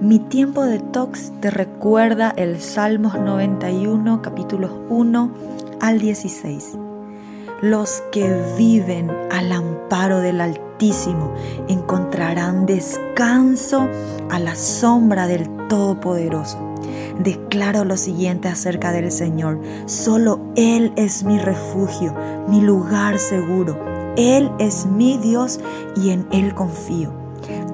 Mi tiempo de tox te recuerda el Salmos 91, capítulos 1 al 16. Los que viven al amparo del Altísimo encontrarán descanso a la sombra del Todopoderoso. Declaro lo siguiente acerca del Señor. Solo Él es mi refugio, mi lugar seguro. Él es mi Dios y en Él confío.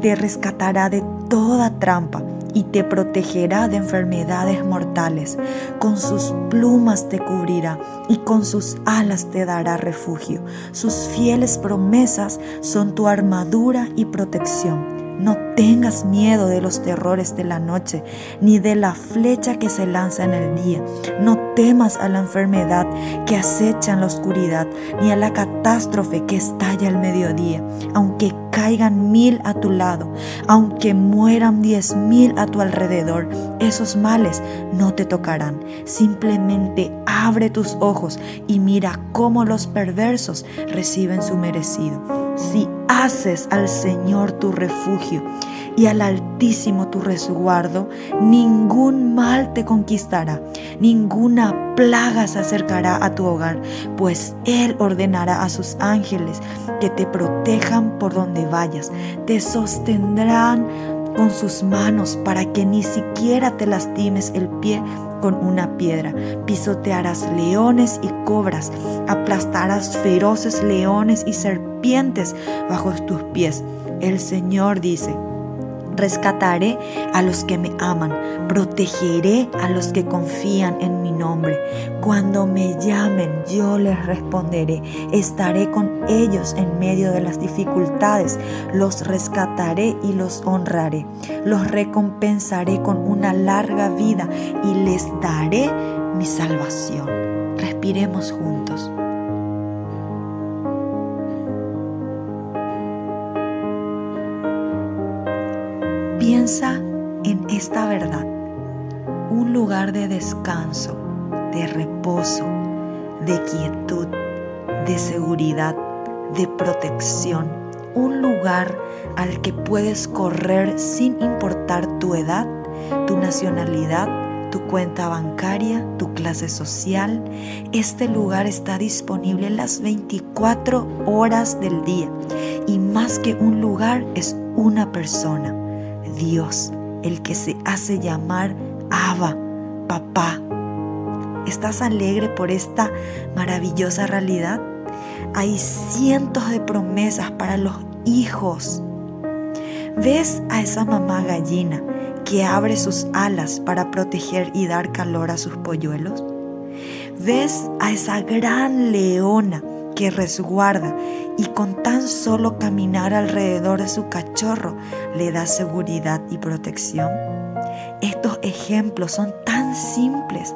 Te rescatará de toda trampa y te protegerá de enfermedades mortales. Con sus plumas te cubrirá y con sus alas te dará refugio. Sus fieles promesas son tu armadura y protección. No tengas miedo de los terrores de la noche, ni de la flecha que se lanza en el día. No temas a la enfermedad que acecha en la oscuridad, ni a la catástrofe que estalla al mediodía. Aunque caigan mil a tu lado, aunque mueran diez mil a tu alrededor, esos males no te tocarán. Simplemente abre tus ojos y mira cómo los perversos reciben su merecido. Si haces al Señor tu refugio y al Altísimo tu resguardo, ningún mal te conquistará, ninguna plaga se acercará a tu hogar, pues Él ordenará a sus ángeles que te protejan por donde vayas, te sostendrán con sus manos para que ni siquiera te lastimes el pie con una piedra. Pisotearás leones y cobras, aplastarás feroces leones y serpientes bajo tus pies. El Señor dice, Rescataré a los que me aman, protegeré a los que confían en mi nombre. Cuando me llamen, yo les responderé. Estaré con ellos en medio de las dificultades. Los rescataré y los honraré. Los recompensaré con una larga vida y les daré mi salvación. Respiremos juntos. Piensa en esta verdad, un lugar de descanso, de reposo, de quietud, de seguridad, de protección, un lugar al que puedes correr sin importar tu edad, tu nacionalidad, tu cuenta bancaria, tu clase social. Este lugar está disponible las 24 horas del día y más que un lugar es una persona Dios, el que se hace llamar Abba, papá. ¿Estás alegre por esta maravillosa realidad? Hay cientos de promesas para los hijos. ¿Ves a esa mamá gallina que abre sus alas para proteger y dar calor a sus polluelos? ¿Ves a esa gran leona que resguarda y con tan solo caminar alrededor de su cachorro le da seguridad y protección. Estos ejemplos son tan simples,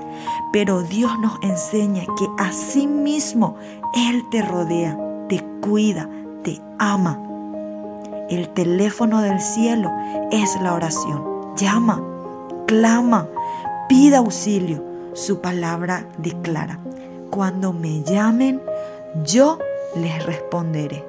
pero Dios nos enseña que así mismo Él te rodea, te cuida, te ama. El teléfono del cielo es la oración. Llama, clama, pida auxilio. Su palabra declara, cuando me llamen, yo les responderé.